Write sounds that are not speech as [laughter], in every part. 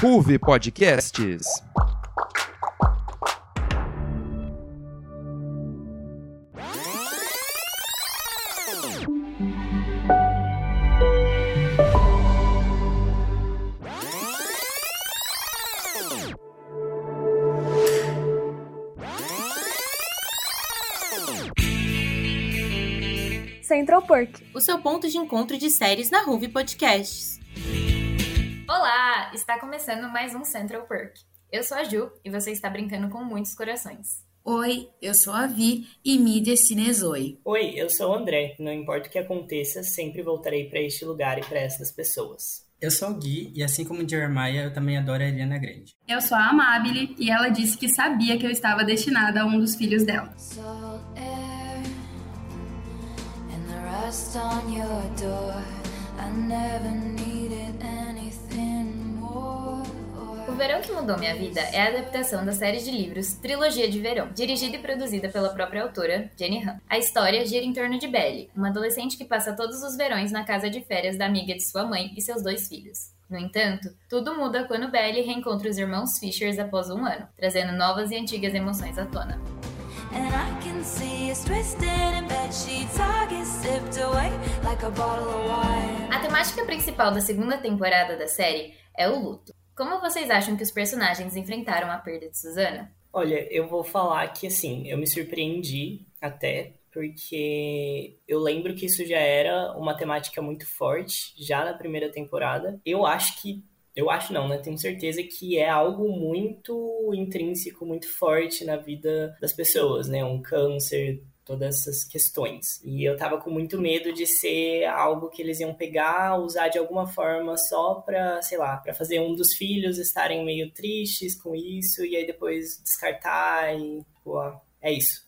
Ruve Podcasts. Central Perk, o seu ponto de encontro de séries na Ruve Podcasts. Está começando mais um Central Perk. Eu sou a Ju e você está brincando com muitos corações. Oi, eu sou a Vi e me destine Zoe. Oi, eu sou o André. Não importa o que aconteça, sempre voltarei para este lugar e para essas pessoas. Eu sou o Gui e assim como Jeremiah, eu também adoro a Eliana Grande. Eu sou a Amabile e ela disse que sabia que eu estava destinada a um dos filhos dela. O Verão que Mudou Minha Vida é a adaptação da série de livros Trilogia de Verão, dirigida e produzida pela própria autora, Jenny Han. A história gira em torno de Belly, uma adolescente que passa todos os verões na casa de férias da amiga de sua mãe e seus dois filhos. No entanto, tudo muda quando Belly reencontra os irmãos Fishers após um ano, trazendo novas e antigas emoções à tona. A temática principal da segunda temporada da série é o luto. Como vocês acham que os personagens enfrentaram a perda de Susana? Olha, eu vou falar que assim, eu me surpreendi até, porque eu lembro que isso já era uma temática muito forte já na primeira temporada. Eu acho que eu acho não, né? Tenho certeza que é algo muito intrínseco, muito forte na vida das pessoas, né? Um câncer, todas essas questões. E eu tava com muito medo de ser algo que eles iam pegar, usar de alguma forma só pra, sei lá, pra fazer um dos filhos estarem meio tristes com isso e aí depois descartar e, pô, é isso.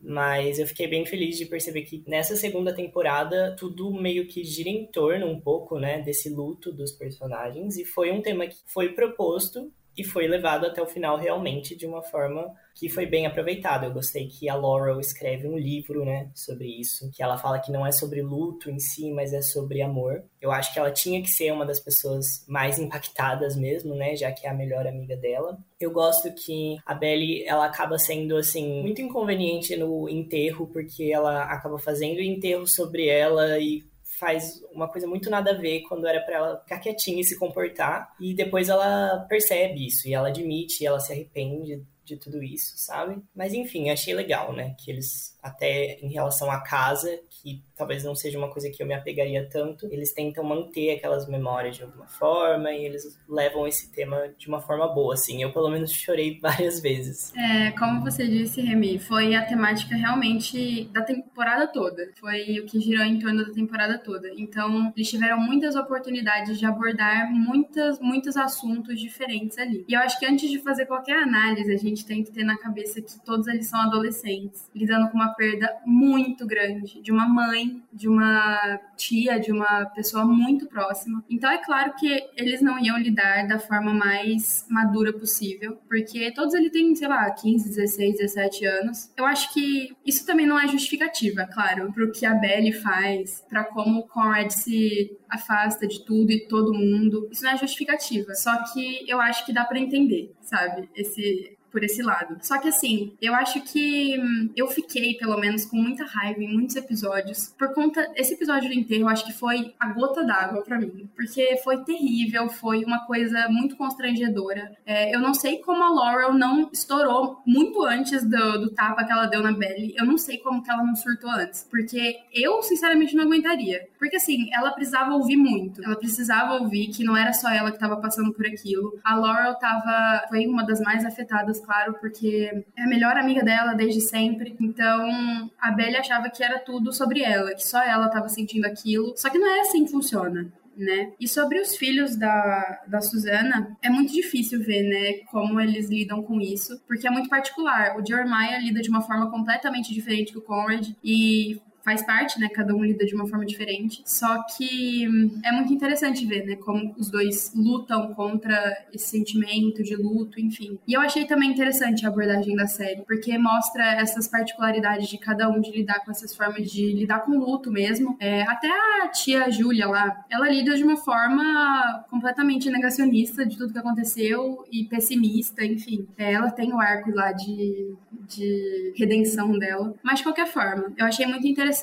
Mas eu fiquei bem feliz de perceber que nessa segunda temporada tudo meio que gira em torno um pouco, né, desse luto dos personagens e foi um tema que foi proposto e foi levado até o final realmente de uma forma que foi bem aproveitada. Eu gostei que a Laurel escreve um livro, né, sobre isso, que ela fala que não é sobre luto em si, mas é sobre amor. Eu acho que ela tinha que ser uma das pessoas mais impactadas mesmo, né, já que é a melhor amiga dela. Eu gosto que a Belly, ela acaba sendo, assim, muito inconveniente no enterro, porque ela acaba fazendo o enterro sobre ela e faz uma coisa muito nada a ver quando era para ela ficar quietinha e se comportar. E depois ela percebe isso e ela admite, e ela se arrepende de tudo isso, sabe? Mas enfim, achei legal, né? Que eles, até em relação à casa, que talvez não seja uma coisa que eu me apegaria tanto, eles tentam manter aquelas memórias de alguma forma e eles levam esse tema de uma forma boa, assim. Eu, pelo menos, [laughs] chorei várias vezes. É, como você disse, Remy, foi a temática realmente da temporada toda. Foi o que girou em torno da temporada toda. Então, eles tiveram muitas oportunidades de abordar muitas, muitos assuntos diferentes ali. E eu acho que antes de fazer qualquer análise, a gente tem que ter na cabeça que todos eles são adolescentes, lidando com uma perda muito grande de uma mãe de uma tia, de uma pessoa muito próxima. Então é claro que eles não iam lidar da forma mais madura possível, porque todos eles têm, sei lá, 15, 16, 17 anos. Eu acho que isso também não é justificativa, claro, pro que a Belly faz, para como o Conrad se afasta de tudo e todo mundo. Isso não é justificativa. Só que eu acho que dá para entender, sabe? Esse por esse lado. Só que assim, eu acho que hum, eu fiquei, pelo menos, com muita raiva em muitos episódios. Por conta. Esse episódio do enterro, eu acho que foi a gota d'água para mim. Porque foi terrível, foi uma coisa muito constrangedora. É, eu não sei como a Laurel não estourou muito antes do, do tapa que ela deu na Belly. Eu não sei como que ela não surtou antes. Porque eu, sinceramente, não aguentaria. Porque assim, ela precisava ouvir muito. Ela precisava ouvir que não era só ela que tava passando por aquilo. A Laurel tava. Foi uma das mais afetadas claro, porque é a melhor amiga dela desde sempre. Então, a Belly achava que era tudo sobre ela, que só ela estava sentindo aquilo. Só que não é assim que funciona. Né? E sobre os filhos da, da Susana, é muito difícil ver, né, como eles lidam com isso, porque é muito particular. O Jeremiah lida de uma forma completamente diferente que o Conrad, e faz parte, né? Cada um lida de uma forma diferente. Só que hum, é muito interessante ver, né? Como os dois lutam contra esse sentimento de luto, enfim. E eu achei também interessante a abordagem da série, porque mostra essas particularidades de cada um de lidar com essas formas de lidar com luto mesmo. É, até a tia Júlia lá, ela lida de uma forma completamente negacionista de tudo que aconteceu e pessimista, enfim. É, ela tem o arco lá de, de redenção dela. Mas de qualquer forma, eu achei muito interessante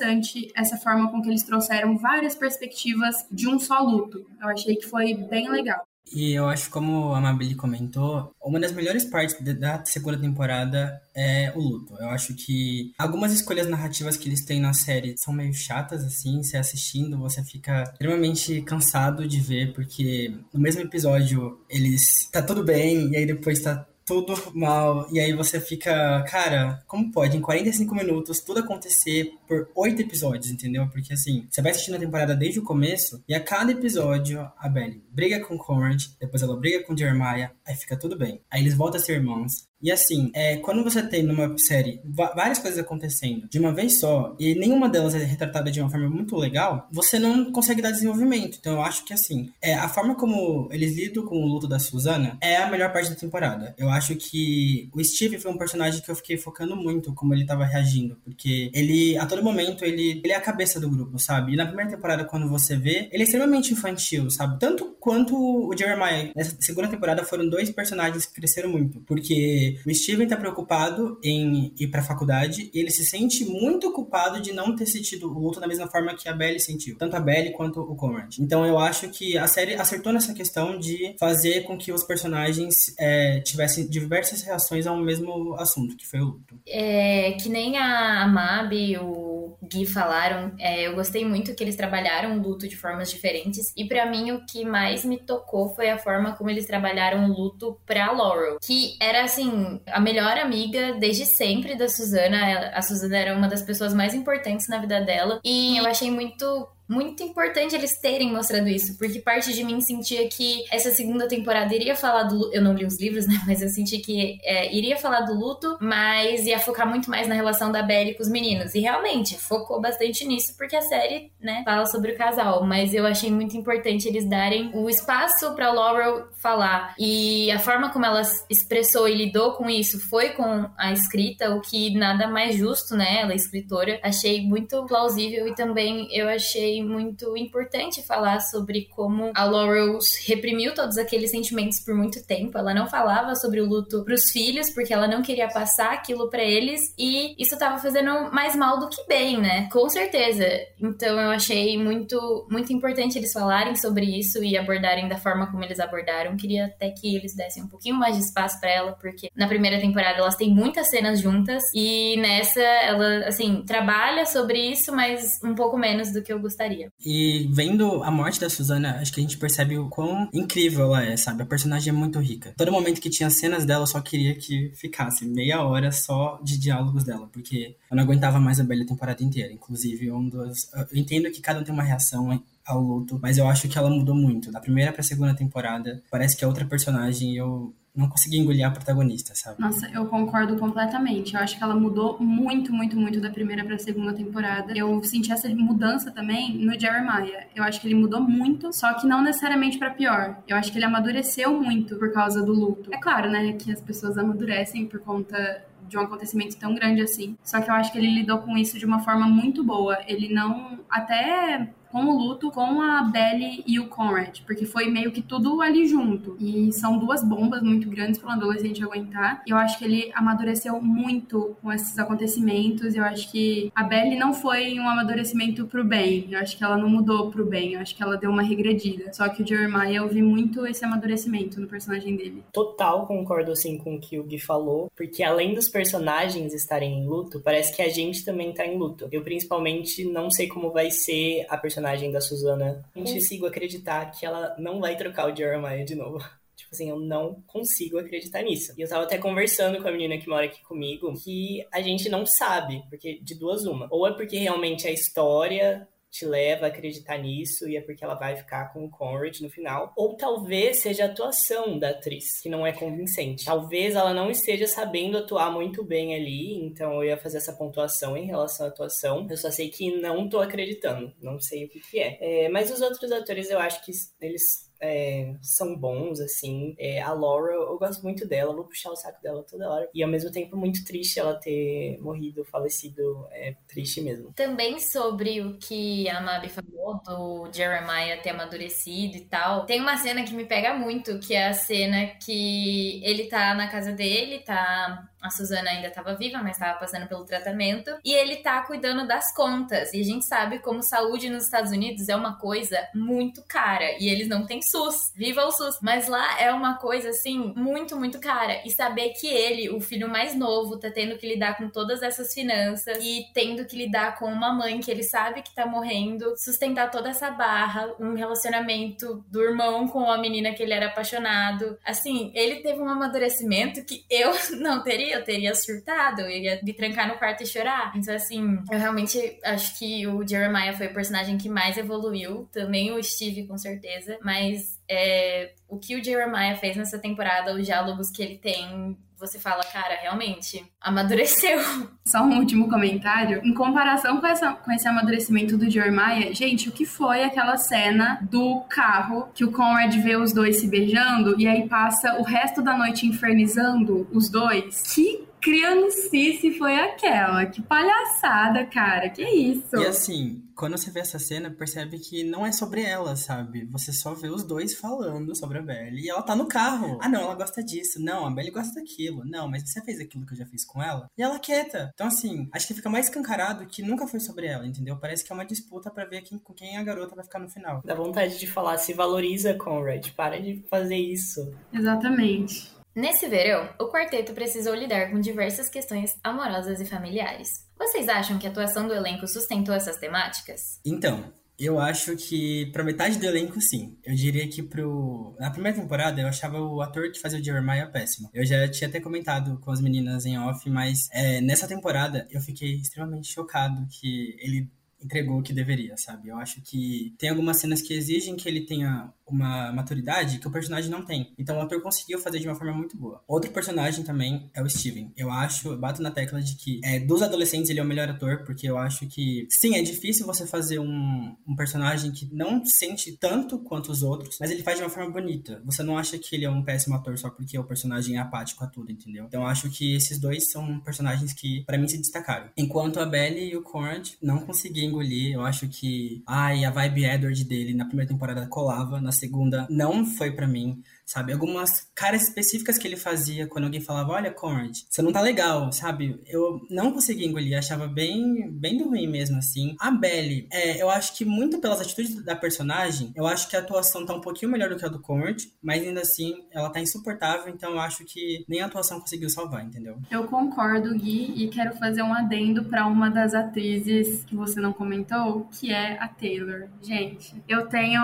essa forma com que eles trouxeram várias perspectivas de um só luto. Eu achei que foi bem legal. E eu acho, como a Mabili comentou, uma das melhores partes da segunda temporada é o luto. Eu acho que algumas escolhas narrativas que eles têm na série são meio chatas, assim, você assistindo, você fica extremamente cansado de ver, porque no mesmo episódio eles tá tudo bem, e aí depois tá tudo mal. E aí você fica, cara, como pode em 45 minutos tudo acontecer por oito episódios, entendeu? Porque assim, você vai assistindo a temporada desde o começo e a cada episódio a Belly briga com Conrad, depois ela briga com Jeremiah, aí fica tudo bem. Aí eles voltam a ser irmãos. E assim, é, quando você tem numa série várias coisas acontecendo de uma vez só e nenhuma delas é retratada de uma forma muito legal, você não consegue dar desenvolvimento. Então eu acho que assim, é, a forma como eles lidam com o luto da Susana é a melhor parte da temporada. Eu acho que o Steve foi um personagem que eu fiquei focando muito como ele tava reagindo, porque ele a todo momento ele, ele é a cabeça do grupo, sabe? E na primeira temporada quando você vê, ele é extremamente infantil, sabe? Tanto quanto o Jeremiah. Nessa segunda temporada foram dois personagens que cresceram muito, porque o Steven tá preocupado em ir pra faculdade e ele se sente muito culpado de não ter sentido o luto da mesma forma que a Belly sentiu. Tanto a Belly quanto o Conrad. Então eu acho que a série acertou nessa questão de fazer com que os personagens é, tivessem diversas reações ao mesmo assunto, que foi o luto. É, que nem a Mabi, o Gui falaram, é, eu gostei muito que eles trabalharam o luto de formas diferentes. E para mim o que mais me tocou foi a forma como eles trabalharam o luto pra Laurel. Que era assim, a melhor amiga desde sempre da Suzana. A Suzana era uma das pessoas mais importantes na vida dela. E eu achei muito muito importante eles terem mostrado isso, porque parte de mim sentia que essa segunda temporada iria falar do eu não li os livros, [laughs] né, mas eu senti que é, iria falar do luto, mas ia focar muito mais na relação da Belly com os meninos. E realmente focou bastante nisso, porque a série, né, fala sobre o casal, mas eu achei muito importante eles darem o espaço para Laurel falar. E a forma como ela expressou e lidou com isso foi com a escrita, o que nada mais justo, né, ela é escritora. Achei muito plausível e também eu achei achei muito importante falar sobre como a Laurel reprimiu todos aqueles sentimentos por muito tempo. Ela não falava sobre o luto pros filhos porque ela não queria passar aquilo para eles e isso tava fazendo mais mal do que bem, né? Com certeza. Então eu achei muito muito importante eles falarem sobre isso e abordarem da forma como eles abordaram. Queria até que eles dessem um pouquinho mais de espaço para ela, porque na primeira temporada elas têm muitas cenas juntas e nessa ela assim trabalha sobre isso, mas um pouco menos do que eu gostaria gostaria. E vendo a morte da Susana, acho que a gente percebe o quão incrível ela é, sabe? A personagem é muito rica. Todo momento que tinha cenas dela, eu só queria que ficasse meia hora só de diálogos dela, porque eu não aguentava mais a bela temporada inteira. Inclusive, um dos. Eu entendo que cada um tem uma reação ao luto, mas eu acho que ela mudou muito. Da primeira pra segunda temporada, parece que é outra personagem e eu não consegui engolir a protagonista, sabe? Nossa, eu concordo completamente. Eu acho que ela mudou muito, muito, muito da primeira para a segunda temporada. Eu senti essa mudança também no Jeremiah. Eu acho que ele mudou muito, só que não necessariamente para pior. Eu acho que ele amadureceu muito por causa do luto. É claro, né, que as pessoas amadurecem por conta de um acontecimento tão grande assim. Só que eu acho que ele lidou com isso de uma forma muito boa. Ele não até com o luto com a Belly e o Conrad, porque foi meio que tudo ali junto. E são duas bombas muito grandes para um adolescente aguentar. Eu acho que ele amadureceu muito com esses acontecimentos. Eu acho que a Belly não foi um amadurecimento pro bem. Eu acho que ela não mudou pro bem. Eu acho que ela deu uma regredida. Só que o Jeremiah, eu vi muito esse amadurecimento no personagem dele. Total concordo assim com o que o Gui falou, porque além dos personagens estarem em luto, parece que a gente também tá em luto. Eu principalmente não sei como vai ser a personagem personagem da Susana, eu não consigo acreditar que ela não vai trocar o Jeremiah de novo. [laughs] Tipo assim, eu não consigo acreditar nisso. E eu tava até conversando com a menina que mora aqui comigo que a gente não sabe, porque de duas uma. Ou é porque realmente a história te leva a acreditar nisso e é porque ela vai ficar com o Conrad no final. Ou talvez seja a atuação da atriz, que não é convincente. Talvez ela não esteja sabendo atuar muito bem ali, então eu ia fazer essa pontuação em relação à atuação. Eu só sei que não tô acreditando, não sei o que, que é. é mas os outros atores eu acho que eles é, são bons, assim. É, a Laura, eu gosto muito dela, vou puxar o saco dela toda hora. E ao mesmo tempo, muito triste ela ter morrido, falecido. É triste mesmo. Também sobre o que a Mabi falou, do Jeremiah ter amadurecido e tal, tem uma cena que me pega muito, que é a cena que ele tá na casa dele, tá a Suzana ainda estava viva, mas estava passando pelo tratamento. E ele tá cuidando das contas. E a gente sabe como saúde nos Estados Unidos é uma coisa muito cara. E eles não têm SUS. Viva o SUS! Mas lá é uma coisa, assim, muito, muito cara. E saber que ele, o filho mais novo, tá tendo que lidar com todas essas finanças e tendo que lidar com uma mãe que ele sabe que tá morrendo, sustentar toda essa barra, um relacionamento do irmão com a menina que ele era apaixonado. Assim, ele teve um amadurecimento que eu [laughs] não teria eu teria surtado, eu iria me trancar no quarto e chorar. Então, assim, eu realmente acho que o Jeremiah foi o personagem que mais evoluiu. Também o Steve, com certeza. Mas é, o que o Jeremiah fez nessa temporada, os diálogos que ele tem, você fala, cara, realmente amadureceu. [laughs] Só um último comentário. Em comparação com, essa, com esse amadurecimento do Jeremiah, gente, o que foi aquela cena do carro que o Conrad vê os dois se beijando e aí passa o resto da noite infernizando os dois? Que criancice foi aquela? Que palhaçada, cara. Que isso? E assim, quando você vê essa cena, percebe que não é sobre ela, sabe? Você só vê os dois falando sobre a Belly e ela tá no carro. Ah, não, ela gosta disso. Não, a Belly gosta daquilo. Não, mas você fez aquilo que eu já fiz com ela. E ela quieta. Então, assim, acho que fica mais escancarado que nunca foi sobre ela, entendeu? Parece que é uma disputa para ver quem, com quem a garota vai ficar no final. Dá vontade de falar, se valoriza, Conrad. Para de fazer isso. Exatamente. Nesse verão, o quarteto precisou lidar com diversas questões amorosas e familiares. Vocês acham que a atuação do elenco sustentou essas temáticas? Então, eu acho que pra metade do elenco, sim. Eu diria que pro. Na primeira temporada, eu achava o ator que fazia o Jeremiah péssimo. Eu já tinha até comentado com as meninas em off, mas é, nessa temporada eu fiquei extremamente chocado que ele entregou o que deveria, sabe? Eu acho que tem algumas cenas que exigem que ele tenha uma maturidade que o personagem não tem. Então o ator conseguiu fazer de uma forma muito boa. Outro personagem também é o Steven. Eu acho, eu bato na tecla de que é, dos adolescentes ele é o melhor ator, porque eu acho que, sim, é difícil você fazer um, um personagem que não sente tanto quanto os outros, mas ele faz de uma forma bonita. Você não acha que ele é um péssimo ator só porque o personagem é apático a tudo, entendeu? Então eu acho que esses dois são personagens que, para mim, se destacaram. Enquanto a Belly e o Conrad não consegui engolir, eu acho que, ai, a vibe Edward dele na primeira temporada colava, na segunda não foi para mim sabe? Algumas caras específicas que ele fazia quando alguém falava, olha, Conrad, você não tá legal, sabe? Eu não conseguia engolir, achava bem, bem ruim mesmo, assim. A Belly, é, eu acho que muito pelas atitudes da personagem, eu acho que a atuação tá um pouquinho melhor do que a do Conrad, mas ainda assim, ela tá insuportável, então eu acho que nem a atuação conseguiu salvar, entendeu? Eu concordo, Gui, e quero fazer um adendo para uma das atrizes que você não comentou, que é a Taylor. Gente, eu tenho,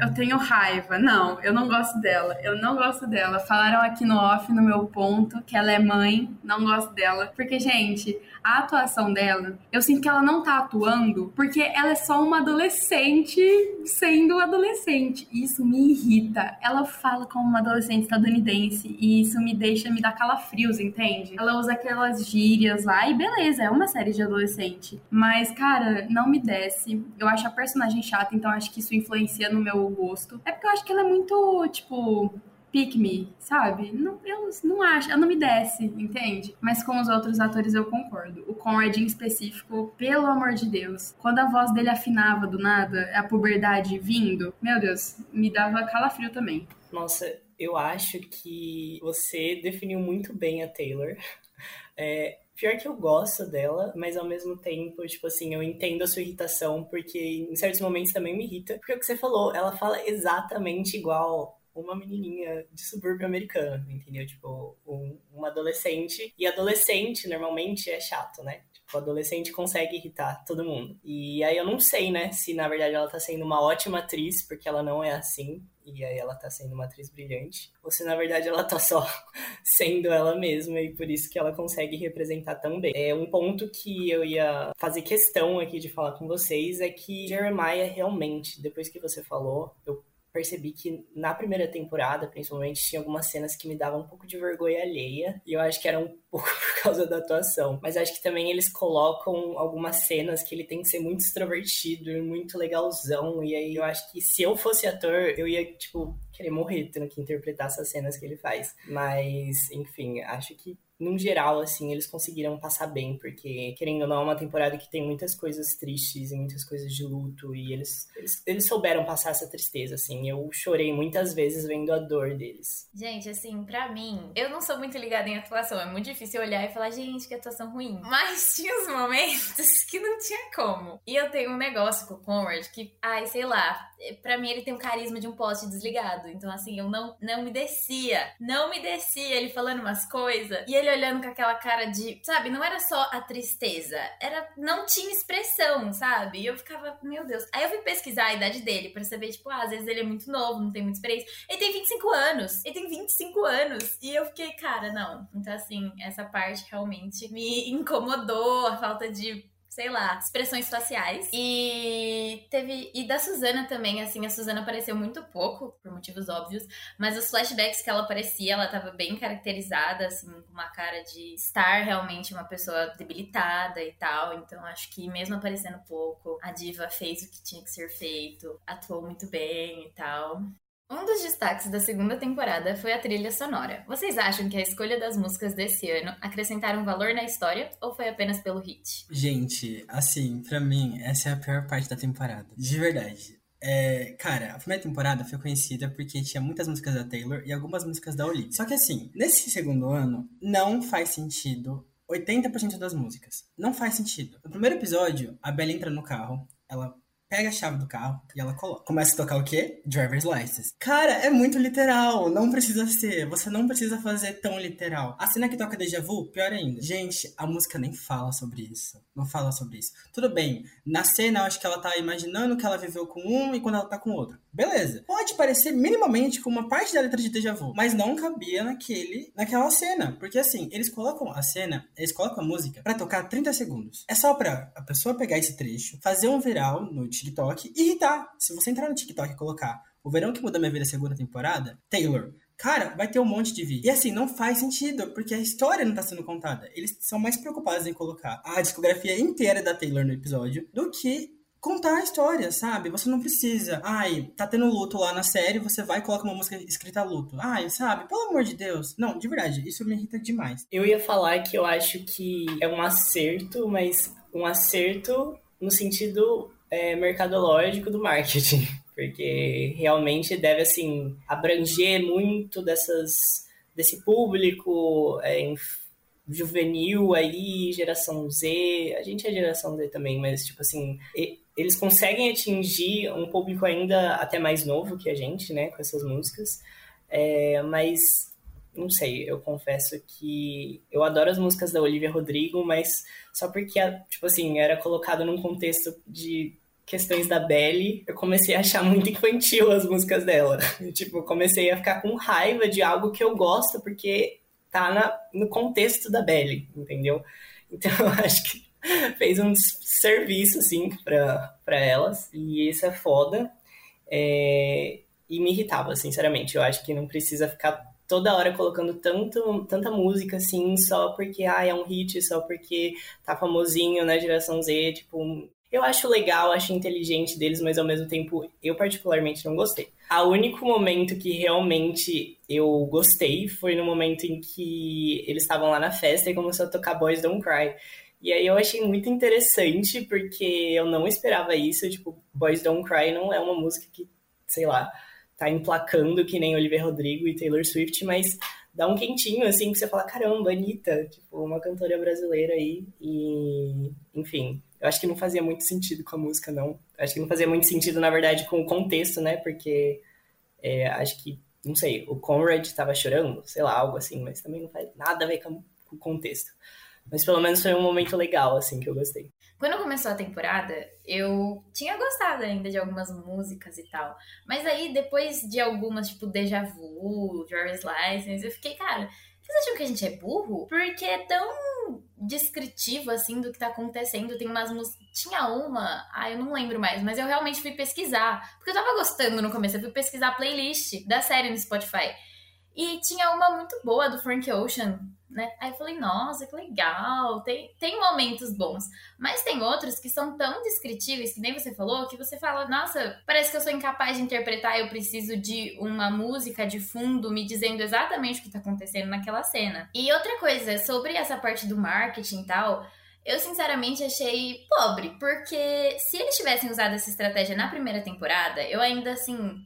eu tenho raiva. Não, eu não gosto dela eu não gosto dela. Falaram aqui no off, no meu ponto, que ela é mãe, não gosto dela. Porque, gente, a atuação dela, eu sinto que ela não tá atuando porque ela é só uma adolescente sendo adolescente. Isso me irrita. Ela fala como uma adolescente estadunidense e isso me deixa, me dá calafrios, entende? Ela usa aquelas gírias lá e beleza, é uma série de adolescente. Mas, cara, não me desce. Eu acho a personagem chata, então acho que isso influencia no meu gosto. É porque eu acho que ela é muito, tipo, pick me, sabe? Não, eu não acho, ela não me desce, entende? Mas com os outros atores eu concordo. O Conrad em específico, pelo amor de Deus, quando a voz dele afinava do nada, a puberdade vindo, meu Deus, me dava calafrio também. Nossa, eu acho que você definiu muito bem a Taylor. [laughs] É, pior que eu gosto dela, mas ao mesmo tempo, tipo assim, eu entendo a sua irritação, porque em certos momentos também me irrita. Porque o que você falou, ela fala exatamente igual uma menininha de subúrbio americano, entendeu? Tipo, um, uma adolescente. E adolescente, normalmente, é chato, né? Tipo, adolescente consegue irritar todo mundo. E aí eu não sei, né, se na verdade ela tá sendo uma ótima atriz, porque ela não é assim e aí ela tá sendo uma atriz brilhante, ou se na verdade ela tá só [laughs] sendo ela mesma e por isso que ela consegue representar tão bem. É um ponto que eu ia fazer questão aqui de falar com vocês é que Jeremiah realmente, depois que você falou, eu percebi que na primeira temporada, principalmente, tinha algumas cenas que me davam um pouco de vergonha alheia. E eu acho que era um [laughs] pouco por causa da atuação. Mas acho que também eles colocam algumas cenas que ele tem que ser muito extrovertido e muito legalzão. E aí eu acho que se eu fosse ator, eu ia, tipo, querer morrer tendo que interpretar essas cenas que ele faz. Mas, enfim, acho que num geral, assim, eles conseguiram passar bem, porque, querendo ou não, é uma temporada que tem muitas coisas tristes e muitas coisas de luto, e eles, eles, eles souberam passar essa tristeza, assim. Eu chorei muitas vezes vendo a dor deles. Gente, assim, pra mim, eu não sou muito ligada em atuação, é muito difícil olhar e falar, gente, que atuação ruim. [laughs] Mas tinha os momentos [laughs] que não tinha como. E eu tenho um negócio com o Conrad que, ai, sei lá, pra mim ele tem um carisma de um poste desligado. Então, assim, eu não, não me descia. Não me descia ele falando umas coisas e ele olhando com aquela cara de, sabe, não era só a tristeza, era não tinha expressão, sabe? E eu ficava, meu Deus. Aí eu fui pesquisar a idade dele para saber, tipo, ah, às vezes ele é muito novo, não tem muita experiência. Ele tem 25 anos. Ele tem 25 anos. E eu fiquei, cara, não. Então, assim, essa parte realmente me incomodou, a falta de sei lá, expressões faciais. E teve. E da Suzana também, assim, a Suzana apareceu muito pouco, por motivos óbvios, mas os flashbacks que ela aparecia, ela tava bem caracterizada, assim, com uma cara de estar realmente uma pessoa debilitada e tal. Então acho que mesmo aparecendo pouco, a diva fez o que tinha que ser feito, atuou muito bem e tal. Um dos destaques da segunda temporada foi a trilha sonora. Vocês acham que a escolha das músicas desse ano acrescentaram valor na história ou foi apenas pelo hit? Gente, assim, pra mim, essa é a pior parte da temporada. De verdade. É, cara, a primeira temporada foi conhecida porque tinha muitas músicas da Taylor e algumas músicas da Olivia. Só que assim, nesse segundo ano, não faz sentido 80% das músicas. Não faz sentido. No primeiro episódio, a Bella entra no carro, ela pega a chave do carro e ela coloca. Começa a tocar o quê? Driver's License. Cara, é muito literal. Não precisa ser. Você não precisa fazer tão literal. A cena que toca Deja Vu, pior ainda. Gente, a música nem fala sobre isso. Não fala sobre isso. Tudo bem. Na cena, eu acho que ela tá imaginando que ela viveu com um e quando ela tá com outro. Beleza. Pode parecer minimamente com uma parte da letra de Deja Vu, mas não cabia naquele, naquela cena. Porque assim, eles colocam a cena, eles colocam a música para tocar 30 segundos. É só pra a pessoa pegar esse trecho, fazer um viral no TikTok e irritar. Se você entrar no TikTok e colocar o verão que muda minha vida segunda temporada, Taylor, Cara, vai ter um monte de vídeo. E assim, não faz sentido, porque a história não tá sendo contada. Eles são mais preocupados em colocar a discografia inteira da Taylor no episódio do que contar a história, sabe? Você não precisa. Ai, tá tendo luto lá na série, você vai e coloca uma música escrita luto. Ai, sabe? Pelo amor de Deus. Não, de verdade, isso me irrita demais. Eu ia falar que eu acho que é um acerto, mas um acerto no sentido é, mercadológico do marketing. [laughs] Porque realmente deve, assim, abranger muito dessas, desse público é, juvenil aí, geração Z. A gente é geração Z também, mas, tipo assim, eles conseguem atingir um público ainda até mais novo que a gente, né, com essas músicas. É, mas não sei, eu confesso que eu adoro as músicas da Olivia Rodrigo, mas só porque, tipo assim, era colocado num contexto de questões da Belly, eu comecei a achar muito infantil as músicas dela. [laughs] tipo, eu comecei a ficar com raiva de algo que eu gosto, porque tá na, no contexto da Belly, entendeu? Então [laughs] eu acho que [laughs] fez um serviço, assim, pra, pra elas, e isso é foda. É, e me irritava, sinceramente. Eu acho que não precisa ficar toda hora colocando tanto, tanta música assim, só porque ah, é um hit, só porque tá famosinho na geração Z, tipo, eu acho legal, acho inteligente deles, mas ao mesmo tempo eu particularmente não gostei. O único momento que realmente eu gostei foi no momento em que eles estavam lá na festa e começou a tocar Boys Don't Cry. E aí eu achei muito interessante, porque eu não esperava isso. Tipo, Boys Don't Cry não é uma música que, sei lá, tá emplacando que nem Olivia Rodrigo e Taylor Swift, mas dá um quentinho, assim, que você fala, caramba, Anitta, tipo, uma cantora brasileira aí. E, enfim, eu acho que não fazia muito sentido com a música, não. Eu acho que não fazia muito sentido, na verdade, com o contexto, né? Porque é, acho que não sei, o Conrad estava chorando, sei lá, algo assim, mas também não faz nada a ver com o contexto. Mas pelo menos foi um momento legal, assim, que eu gostei. Quando começou a temporada, eu tinha gostado ainda de algumas músicas e tal. Mas aí, depois de algumas, tipo Deja Vu, Driver's License, eu fiquei, cara, vocês acham que a gente é burro? Porque é tão descritivo, assim, do que tá acontecendo. Tem umas músicas. Tinha uma, ah, eu não lembro mais, mas eu realmente fui pesquisar. Porque eu tava gostando no começo, eu fui pesquisar a playlist da série no Spotify. E tinha uma muito boa do Frank Ocean, né? Aí eu falei, nossa, que legal, tem, tem momentos bons. Mas tem outros que são tão descritíveis, que nem você falou, que você fala, nossa, parece que eu sou incapaz de interpretar, eu preciso de uma música de fundo me dizendo exatamente o que tá acontecendo naquela cena. E outra coisa, sobre essa parte do marketing e tal, eu sinceramente achei pobre, porque se eles tivessem usado essa estratégia na primeira temporada, eu ainda assim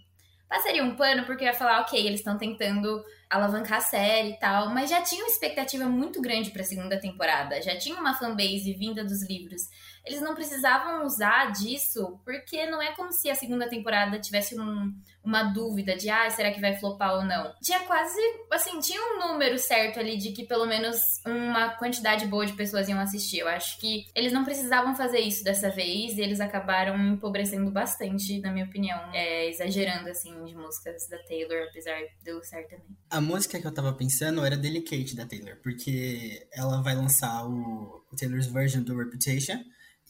passaria um pano porque ia falar, ok, eles estão tentando alavancar a série e tal, mas já tinha uma expectativa muito grande para a segunda temporada, já tinha uma fanbase vinda dos livros. Eles não precisavam usar disso, porque não é como se a segunda temporada tivesse um, uma dúvida de, ah, será que vai flopar ou não. Tinha quase, assim, tinha um número certo ali de que pelo menos uma quantidade boa de pessoas iam assistir. Eu acho que eles não precisavam fazer isso dessa vez e eles acabaram empobrecendo bastante, na minha opinião, é, exagerando, assim, de músicas da Taylor, apesar de eu também. A música que eu tava pensando era Delicate da Taylor, porque ela vai lançar o, o Taylor's version do Reputation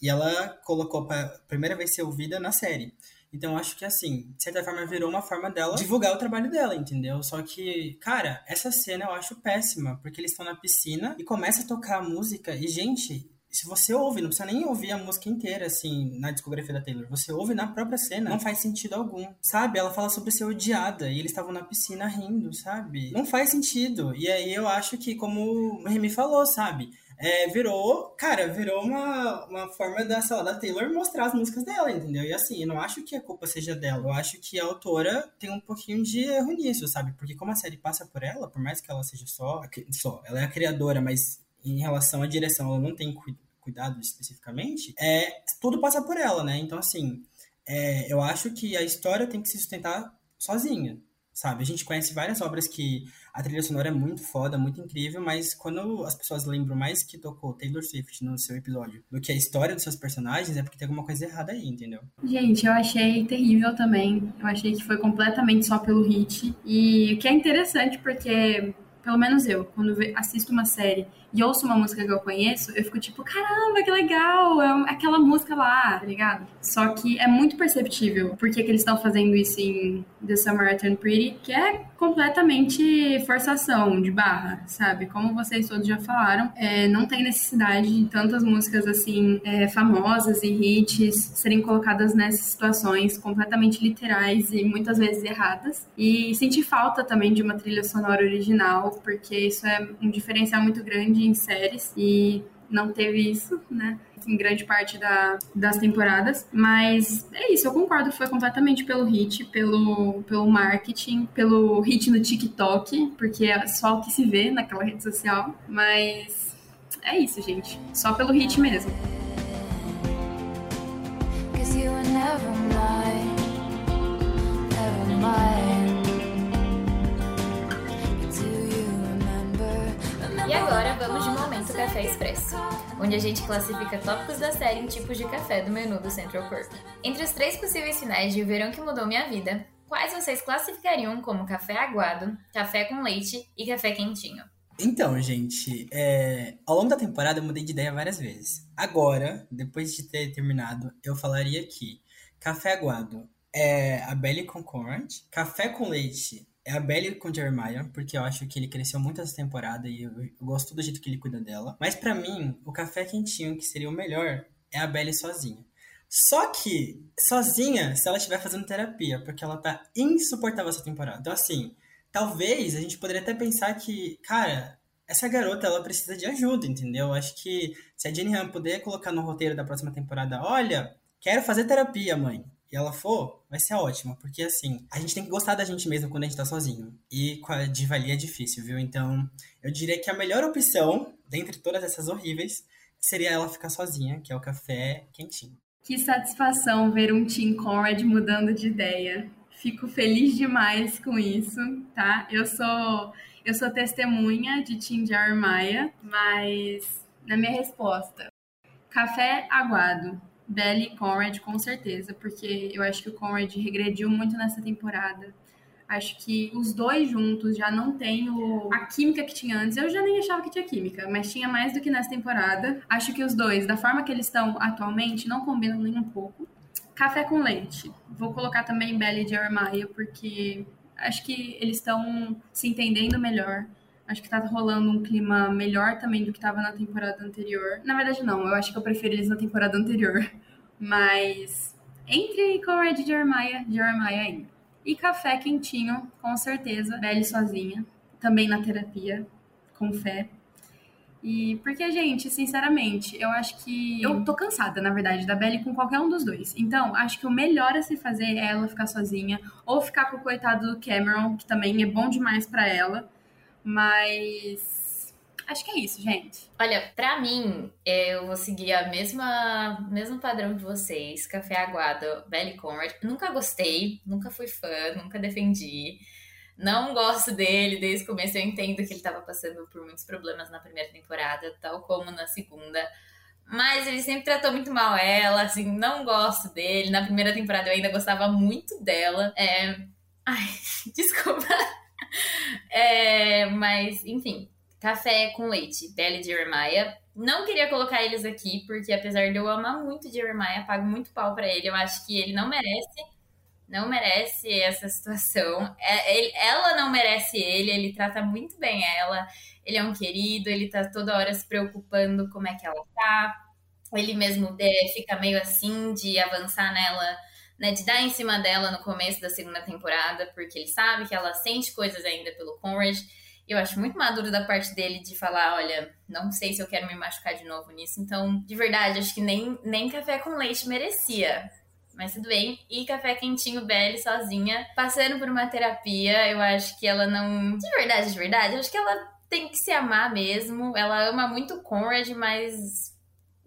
e ela colocou pra primeira vez ser ouvida na série. Então acho que assim, de certa forma virou uma forma dela divulgar o trabalho dela, entendeu? Só que, cara, essa cena eu acho péssima, porque eles estão na piscina e começa a tocar a música e gente, se você ouve, não precisa nem ouvir a música inteira, assim, na discografia da Taylor. Você ouve na própria cena, não faz sentido algum, sabe? Ela fala sobre ser odiada e eles estavam na piscina rindo, sabe? Não faz sentido. E aí eu acho que, como o Remy falou, sabe? é, virou, cara, virou uma, uma forma da, sei lá, da Taylor mostrar as músicas dela, entendeu? E assim, eu não acho que a culpa seja dela. Eu acho que a autora tem um pouquinho de erro nisso, sabe? Porque como a série passa por ela, por mais que ela seja só, só ela é a criadora, mas em relação à direção ela não tem cuidado especificamente, é, tudo passa por ela, né? Então, assim, é, eu acho que a história tem que se sustentar sozinha, sabe? A gente conhece várias obras que a trilha sonora é muito foda, muito incrível, mas quando as pessoas lembram mais que tocou Taylor Swift no seu episódio do que a história dos seus personagens, é porque tem alguma coisa errada aí, entendeu? Gente, eu achei terrível também. Eu achei que foi completamente só pelo hit. E o que é interessante, porque, pelo menos eu, quando assisto uma série e ouço uma música que eu conheço, eu fico tipo, caramba, que legal, é aquela música lá, tá ligado? Só que é muito perceptível porque que eles estão fazendo isso em The Turned Pretty, que é completamente forçação de barra, sabe? Como vocês todos já falaram, é, não tem necessidade de tantas músicas assim é, famosas e hits serem colocadas nessas situações completamente literais e muitas vezes erradas. E senti falta também de uma trilha sonora original, porque isso é um diferencial muito grande em séries e não teve isso, né? Em grande parte da, das temporadas. Mas é isso, eu concordo. Foi completamente pelo hit, pelo, pelo marketing, pelo hit no TikTok, porque é só o que se vê naquela rede social. Mas é isso, gente. Só pelo hit mesmo. never never mind. E agora vamos de Momento Café Expresso, onde a gente classifica tópicos da série em tipos de café do menu do Central Perk. Entre os três possíveis finais de Verão que Mudou Minha Vida, quais vocês classificariam como café aguado, café com leite e café quentinho? Então, gente, é... ao longo da temporada eu mudei de ideia várias vezes. Agora, depois de ter terminado, eu falaria que café aguado é a Belly com Conrad, café com leite é a Belly com Jeremiah, porque eu acho que ele cresceu muito essa temporada e eu, gosto do jeito que ele cuida dela. Mas para mim, o café quentinho, que seria o melhor, é a Belly sozinha. Só que, sozinha, se ela estiver fazendo terapia, porque ela tá insuportável essa temporada. Então, assim, talvez a gente poderia até pensar que, cara, essa garota, ela precisa de ajuda, entendeu? Acho que se a Jenny Han puder colocar no roteiro da próxima temporada, olha, quero fazer terapia, mãe e ela for, vai ser ótima, porque assim, a gente tem que gostar da gente mesmo quando a gente tá sozinho. E com a diva ali é difícil, viu? Então, eu diria que a melhor opção, dentre todas essas horríveis, seria ela ficar sozinha, que é o café quentinho. Que satisfação ver um Tim Conrad mudando de ideia. Fico feliz demais com isso, tá? Eu sou eu sou testemunha de Tim Jeremiah, mas na minha resposta, café aguado, Belly e Conrad com certeza, porque eu acho que o Conrad regrediu muito nessa temporada. Acho que os dois juntos já não tem o... a química que tinha antes. Eu já nem achava que tinha química, mas tinha mais do que nessa temporada. Acho que os dois, da forma que eles estão atualmente, não combinam nem um pouco. Café com leite. Vou colocar também Belly e Jeremiah, porque acho que eles estão se entendendo melhor. Acho que tá rolando um clima melhor também do que tava na temporada anterior. Na verdade, não. Eu acho que eu prefiro eles na temporada anterior. Mas entre Conrad e Jeremiah, Jeremiah ainda. E café quentinho, com certeza. Belly sozinha. Também na terapia, com fé. E porque, gente, sinceramente, eu acho que. Eu tô cansada, na verdade, da Belly com qualquer um dos dois. Então, acho que o melhor a se fazer é ela ficar sozinha. Ou ficar com o coitado do Cameron, que também é bom demais para ela. Mas. Acho que é isso, gente. Olha, pra mim, eu vou seguir a mesma mesmo padrão de vocês. Café aguado, Belly Conrad. Nunca gostei, nunca fui fã, nunca defendi. Não gosto dele desde o começo. Eu entendo que ele estava passando por muitos problemas na primeira temporada, tal como na segunda. Mas ele sempre tratou muito mal ela, assim, não gosto dele. Na primeira temporada eu ainda gostava muito dela. É... Ai, [laughs] desculpa. É, mas, enfim, café com leite, Belly Jeremiah. Não queria colocar eles aqui, porque apesar de eu amar muito Jeremiah, pago muito pau para ele. Eu acho que ele não merece não merece essa situação. É, ele, ela não merece ele, ele trata muito bem ela. Ele é um querido, ele tá toda hora se preocupando como é que ela tá. Ele mesmo é, fica meio assim de avançar nela, né, de dar em cima dela no começo da segunda temporada, porque ele sabe que ela sente coisas ainda pelo Conrad. Eu acho muito maduro da parte dele de falar, olha, não sei se eu quero me machucar de novo nisso. Então, de verdade, acho que nem, nem café com leite merecia mas tudo bem. E café quentinho, Belly, sozinha, passando por uma terapia. Eu acho que ela não. De verdade, de verdade, acho que ela tem que se amar mesmo. Ela ama muito Conrad, mas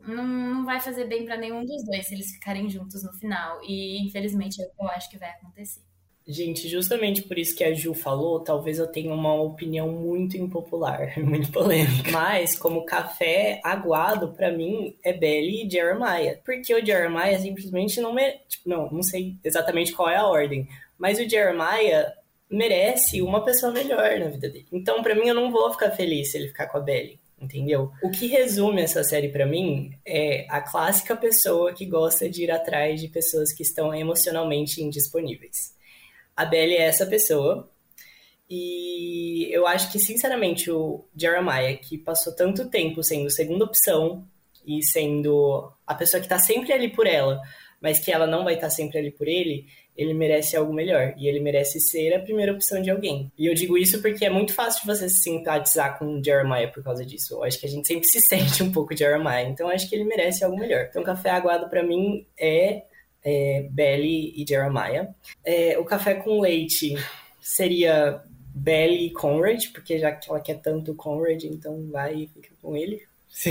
não, não vai fazer bem para nenhum dos dois se eles ficarem juntos no final. E infelizmente é o que eu acho que vai acontecer. Gente, justamente por isso que a Ju falou, talvez eu tenha uma opinião muito impopular, [laughs] muito polêmica. Mas, como café aguado, para mim, é Belly e Jeremiah. Porque o Jeremiah simplesmente não me... Tipo, não, não sei exatamente qual é a ordem. Mas o Jeremiah merece uma pessoa melhor na vida dele. Então, para mim, eu não vou ficar feliz se ele ficar com a Belly entendeu? O que resume essa série para mim é a clássica pessoa que gosta de ir atrás de pessoas que estão emocionalmente indisponíveis. A Belly é essa pessoa. E eu acho que, sinceramente, o Jeremiah, que passou tanto tempo sendo segunda opção e sendo a pessoa que tá sempre ali por ela, mas que ela não vai estar tá sempre ali por ele, ele merece algo melhor. E ele merece ser a primeira opção de alguém. E eu digo isso porque é muito fácil de você se simpatizar com Jeremiah por causa disso. Eu acho que a gente sempre [laughs] se sente um pouco Jeremiah. Então acho que ele merece algo melhor. Então, Café Aguado para mim é é, Belly e Jeremiah. É, o café com leite seria Belly e Conrad, porque já que ela quer tanto Conrad, então vai e fica com ele. [laughs] Se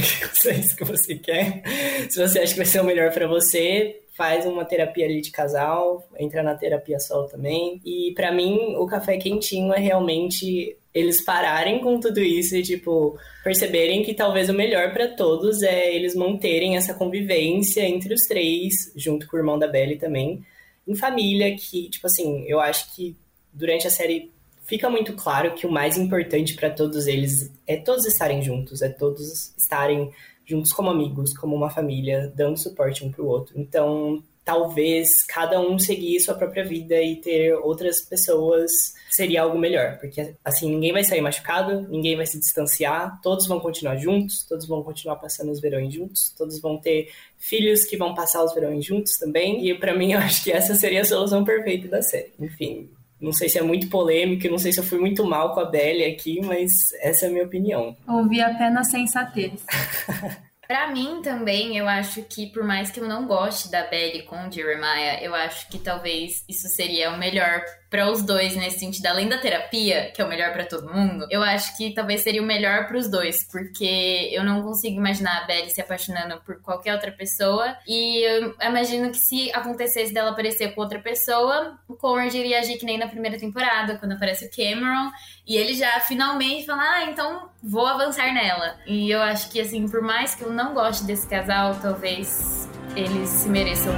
é isso que você quer. Se você acha que vai ser o melhor para você, faz uma terapia ali de casal, entra na terapia solo também. E para mim, o café quentinho é realmente eles pararem com tudo isso e, tipo, perceberem que talvez o melhor para todos é eles manterem essa convivência entre os três, junto com o irmão da Belly também, em família, que, tipo assim, eu acho que durante a série fica muito claro que o mais importante para todos eles é todos estarem juntos, é todos estarem juntos como amigos, como uma família, dando suporte um pro outro. Então, talvez cada um seguir sua própria vida e ter outras pessoas seria algo melhor, porque assim ninguém vai sair machucado, ninguém vai se distanciar, todos vão continuar juntos, todos vão continuar passando os verões juntos, todos vão ter filhos que vão passar os verões juntos também. E para mim eu acho que essa seria a solução perfeita da série. Enfim, não sei se é muito polêmico, não sei se eu fui muito mal com a Belly aqui, mas essa é a minha opinião. Ouvi apenas sensatez. [laughs] Pra mim também, eu acho que por mais que eu não goste da Belly com Jeremiah, eu acho que talvez isso seria o melhor para os dois nesse sentido, além da terapia, que é o melhor para todo mundo, eu acho que talvez seria o melhor para os dois, porque eu não consigo imaginar a Belly se apaixonando por qualquer outra pessoa e eu imagino que se acontecesse dela aparecer com outra pessoa, o Conrad iria agir que nem na primeira temporada, quando aparece o Cameron, e ele já finalmente fala: "Ah, então vou avançar nela". E eu acho que assim, por mais que eu não goste desse casal, talvez eles se mereçam.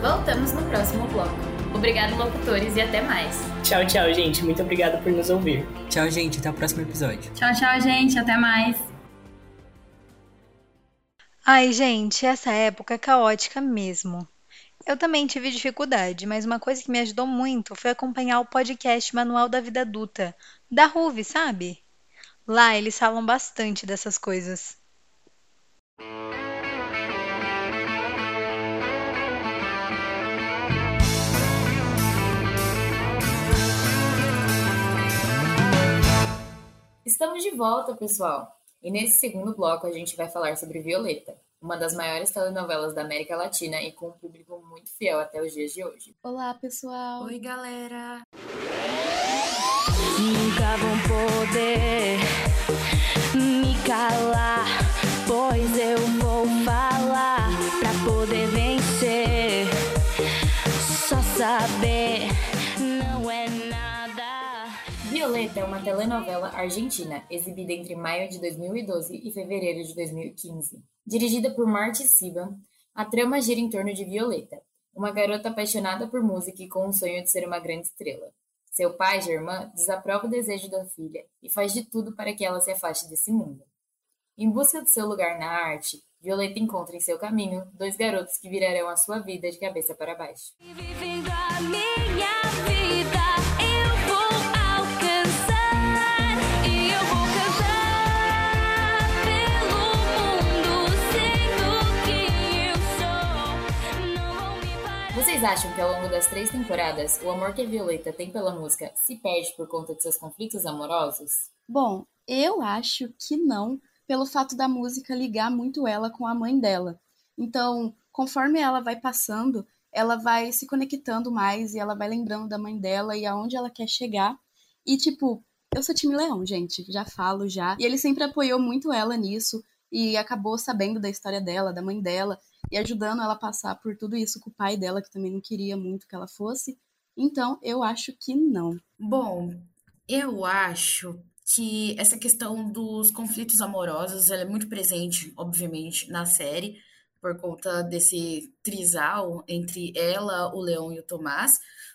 Voltamos no próximo bloco. Obrigado, locutores, e até mais. Tchau, tchau, gente. Muito obrigado por nos ouvir. Tchau, gente. Até o próximo episódio. Tchau, tchau, gente. Até mais. Ai, gente, essa época é caótica mesmo. Eu também tive dificuldade, mas uma coisa que me ajudou muito foi acompanhar o podcast Manual da Vida Adulta, da Ruve, sabe? Lá eles falam bastante dessas coisas. Estamos de volta, pessoal. E nesse segundo bloco a gente vai falar sobre Violeta, uma das maiores telenovelas da América Latina e com um público muito fiel até os dias de hoje. Olá, pessoal. Oi, galera. Nunca vão poder me calar, pois eu vou falar pra poder vencer. Só saber É uma telenovela argentina, exibida entre maio de 2012 e fevereiro de 2015. Dirigida por Marty Siban, a trama gira em torno de Violeta, uma garota apaixonada por música e com o sonho de ser uma grande estrela. Seu pai, Germain, desaprova o desejo da filha e faz de tudo para que ela se afaste desse mundo. Em busca de seu lugar na arte, Violeta encontra em seu caminho dois garotos que virarão a sua vida de cabeça para baixo. Vivendo a minha acham que ao longo das três temporadas, o amor que Violeta tem pela música se perde por conta de seus conflitos amorosos? Bom, eu acho que não, pelo fato da música ligar muito ela com a mãe dela. Então, conforme ela vai passando, ela vai se conectando mais e ela vai lembrando da mãe dela e aonde ela quer chegar. E, tipo, eu sou time Leão, gente, já falo já. E ele sempre apoiou muito ela nisso e acabou sabendo da história dela, da mãe dela, e ajudando ela a passar por tudo isso com o pai dela, que também não queria muito que ela fosse. Então, eu acho que não. Bom, eu acho que essa questão dos conflitos amorosos ela é muito presente, obviamente, na série, por conta desse trisal entre ela, o Leão e o Tomás.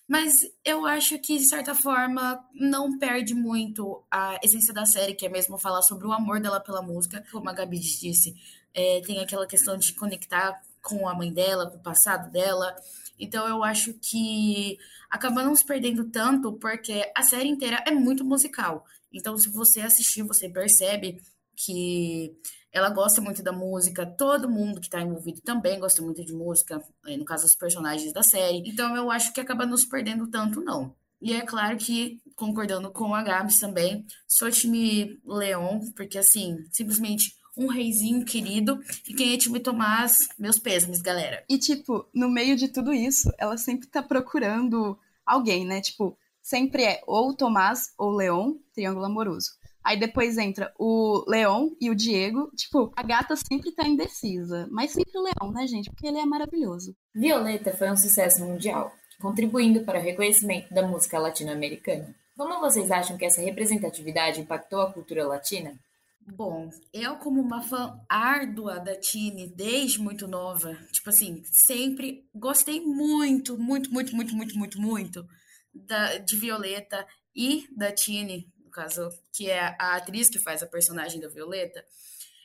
Mas eu acho que, de certa forma, não perde muito a essência da série, que é mesmo falar sobre o amor dela pela música. Como a Gabi disse, é, tem aquela questão de conectar com a mãe dela, com o passado dela. Então eu acho que acaba não se perdendo tanto, porque a série inteira é muito musical. Então, se você assistir, você percebe que ela gosta muito da música, todo mundo que está envolvido também gosta muito de música, eh, no caso, os personagens da série. Então, eu acho que acaba não se perdendo tanto, não. E é claro que, concordando com a Gabs também, sou time Leon, porque, assim, simplesmente um reizinho querido. E quem é time Tomás, meus pêsames, galera. E, tipo, no meio de tudo isso, ela sempre tá procurando alguém, né? Tipo, sempre é ou o Tomás ou Leon, triângulo amoroso. Aí depois entra o Leon e o Diego. Tipo, a gata sempre tá indecisa. Mas sempre o Leon, né, gente? Porque ele é maravilhoso. Violeta foi um sucesso mundial, contribuindo para o reconhecimento da música latino-americana. Como vocês acham que essa representatividade impactou a cultura latina? Bom, eu como uma fã árdua da Tini desde muito nova, tipo assim, sempre gostei muito, muito, muito, muito, muito, muito, muito da, de Violeta e da Tini, no caso, que é a atriz que faz a personagem da Violeta.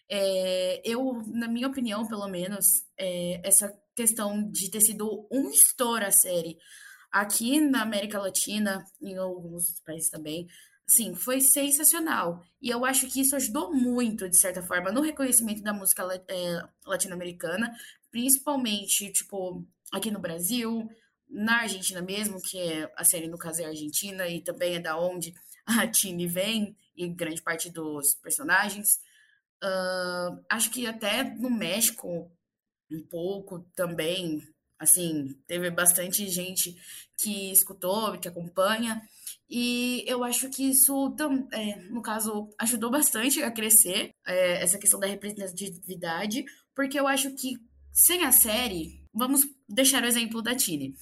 É, eu, na minha opinião, pelo menos, é, essa questão de ter sido um estouro a série aqui na América Latina, em alguns países também, Sim, foi sensacional. E eu acho que isso ajudou muito, de certa forma, no reconhecimento da música é, latino-americana, principalmente, tipo, aqui no Brasil, na Argentina mesmo, que é a série no caso é argentina e também é da onde a Tini vem e grande parte dos personagens. Uh, acho que até no México um pouco também, assim, teve bastante gente que escutou, que acompanha. E eu acho que isso, é, no caso, ajudou bastante a crescer é, essa questão da representatividade, porque eu acho que sem a série, vamos deixar o exemplo da Tini.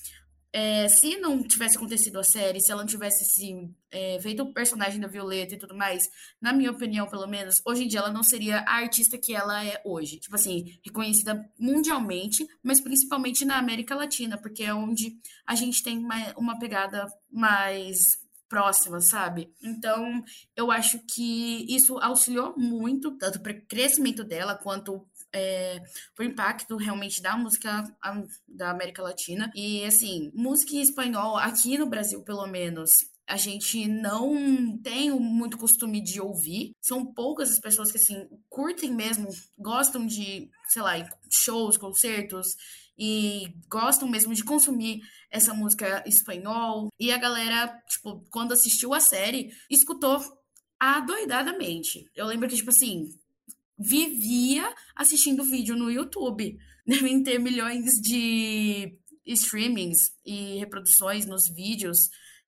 É, se não tivesse acontecido a série, se ela não tivesse assim, é, feito o personagem da Violeta e tudo mais, na minha opinião, pelo menos, hoje em dia ela não seria a artista que ela é hoje. Tipo assim, reconhecida mundialmente, mas principalmente na América Latina, porque é onde a gente tem uma, uma pegada mais próxima, sabe? Então, eu acho que isso auxiliou muito, tanto para o crescimento dela, quanto é, o impacto realmente da música da América Latina. E, assim, música em espanhol, aqui no Brasil, pelo menos, a gente não tem muito costume de ouvir. São poucas as pessoas que, assim, curtem mesmo, gostam de, sei lá, shows, concertos e gostam mesmo de consumir essa música espanhol. E a galera, tipo, quando assistiu a série, escutou adoidadamente. Eu lembro que, tipo assim, vivia assistindo vídeo no YouTube. [laughs] Devem ter milhões de streamings e reproduções nos vídeos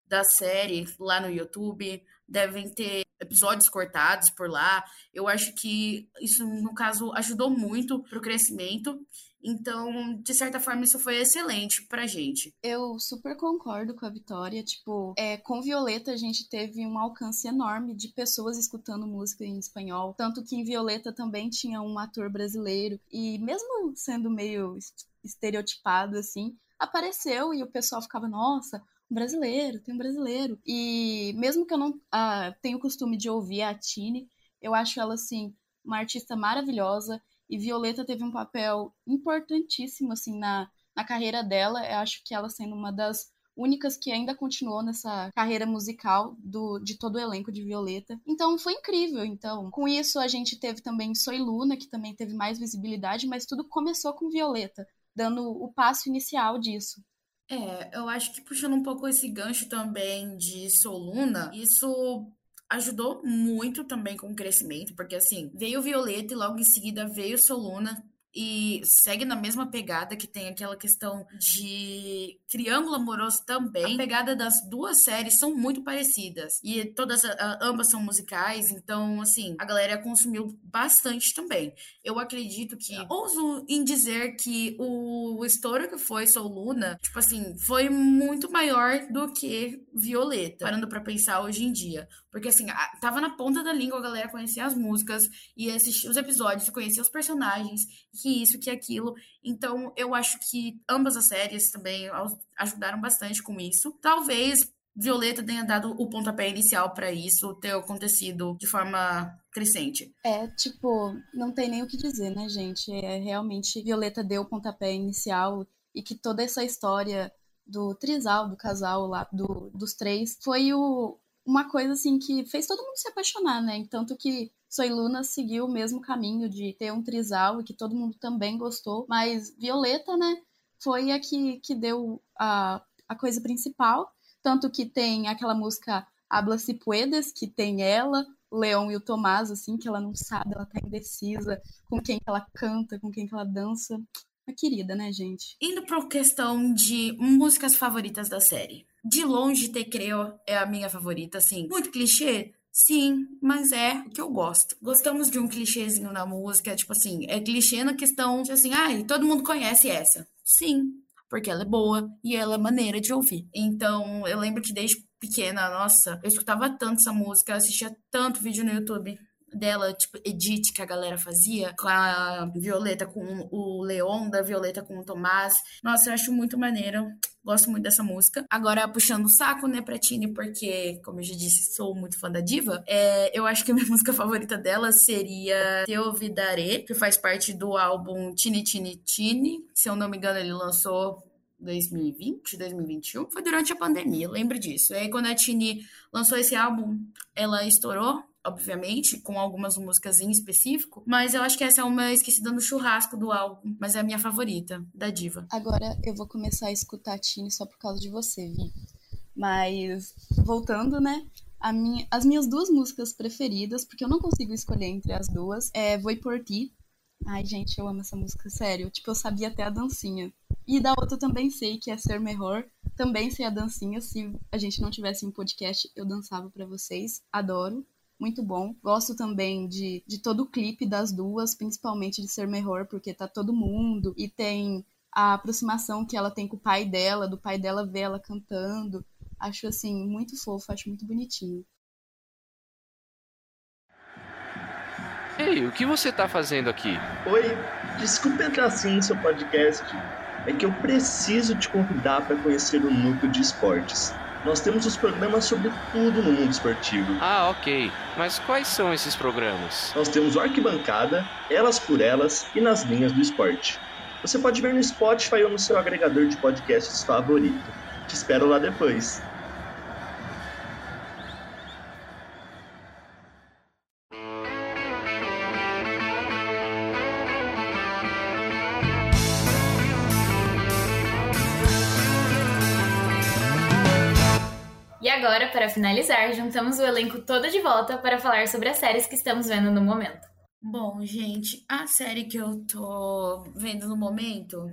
da série lá no YouTube. Devem ter episódios cortados por lá. Eu acho que isso, no caso, ajudou muito pro crescimento. Então, de certa forma, isso foi excelente pra gente. Eu super concordo com a Vitória. Tipo, é, com Violeta a gente teve um alcance enorme de pessoas escutando música em espanhol. Tanto que em Violeta também tinha um ator brasileiro. E mesmo sendo meio estereotipado, assim, apareceu e o pessoal ficava, nossa, um brasileiro, tem um brasileiro. E mesmo que eu não ah, tenha o costume de ouvir a Tini, eu acho ela, assim, uma artista maravilhosa. E Violeta teve um papel importantíssimo, assim, na, na carreira dela. Eu acho que ela sendo uma das únicas que ainda continuou nessa carreira musical do, de todo o elenco de Violeta. Então foi incrível. Então, com isso a gente teve também Soy Luna, que também teve mais visibilidade, mas tudo começou com Violeta, dando o passo inicial disso. É, eu acho que puxando um pouco esse gancho também de Soluna, isso ajudou muito também com o crescimento, porque assim, veio Violeta e logo em seguida veio Soluna, e segue na mesma pegada que tem aquela questão de triângulo amoroso também. A pegada das duas séries são muito parecidas e todas ambas são musicais, então assim, a galera consumiu bastante também. Eu acredito que ouso em dizer que o estouro que foi Soul Luna, tipo assim, foi muito maior do que Violeta, parando para pensar hoje em dia. Porque, assim, tava na ponta da língua a galera conhecer as músicas e assistir os episódios, conhecer os personagens, que isso, que aquilo. Então, eu acho que ambas as séries também ajudaram bastante com isso. Talvez Violeta tenha dado o pontapé inicial para isso ter acontecido de forma crescente. É, tipo, não tem nem o que dizer, né, gente? É realmente Violeta deu o pontapé inicial e que toda essa história do trisal, do casal lá, do, dos três, foi o, uma coisa assim que fez todo mundo se apaixonar, né? Tanto que Soy Luna seguiu o mesmo caminho de ter um trisal e que todo mundo também gostou, mas Violeta, né, foi a que, que deu a, a coisa principal, tanto que tem aquela música Habla Si Puedes, que tem ela, Leão e o Tomás, assim, que ela não sabe, ela tá indecisa com quem que ela canta, com quem que ela dança. Uma querida, né, gente? Indo pra questão de músicas favoritas da série. De longe, Te Creo é a minha favorita, assim. Muito clichê? Sim, mas é o que eu gosto. Gostamos de um clichêzinho na música, tipo assim, é clichê na questão de assim, ai, ah, todo mundo conhece essa. Sim, porque ela é boa e ela é maneira de ouvir. Então, eu lembro que desde pequena, nossa, eu escutava tanto essa música, assistia tanto vídeo no YouTube dela, tipo, edit que a galera fazia, com a Violeta com o Leon, da Violeta com o Tomás. Nossa, eu acho muito maneiro. Gosto muito dessa música. Agora, puxando o saco, né, pra Tini, porque, como eu já disse, sou muito fã da diva. É, eu acho que a minha [laughs] música favorita dela seria Te Ouvidaré, que faz parte do álbum Tini Tini Tini. Se eu não me engano, ele lançou 2020, 2021, foi durante a pandemia, lembro disso. E aí, quando a Tini lançou esse álbum, ela estourou obviamente, com algumas músicas em específico, mas eu acho que essa é uma esquecida no churrasco do álbum, mas é a minha favorita, da diva. Agora eu vou começar a escutar Tini só por causa de você, Vi. Mas, voltando, né? A minha, as minhas duas músicas preferidas, porque eu não consigo escolher entre as duas, é Vou Por Ti. Ai, gente, eu amo essa música, sério. Tipo, eu sabia até a dancinha. E da outra também sei, que é Ser Melhor. Também sei a dancinha. Se a gente não tivesse um podcast, eu dançava pra vocês. Adoro. Muito bom. Gosto também de, de todo o clipe das duas, principalmente de Ser Melhor, porque tá todo mundo. E tem a aproximação que ela tem com o pai dela, do pai dela ver ela cantando. Acho assim, muito fofo, acho muito bonitinho. Ei, o que você tá fazendo aqui? Oi, desculpe entrar assim no seu podcast. É que eu preciso te convidar para conhecer o Núcleo de Esportes. Nós temos os programas sobre tudo no mundo esportivo. Ah, ok. Mas quais são esses programas? Nós temos o Arquibancada, Elas por Elas e Nas Linhas do Esporte. Você pode ver no Spotify ou no seu agregador de podcasts favorito. Te espero lá depois. Para finalizar, juntamos o elenco todo de volta para falar sobre as séries que estamos vendo no momento. Bom, gente, a série que eu tô vendo no momento,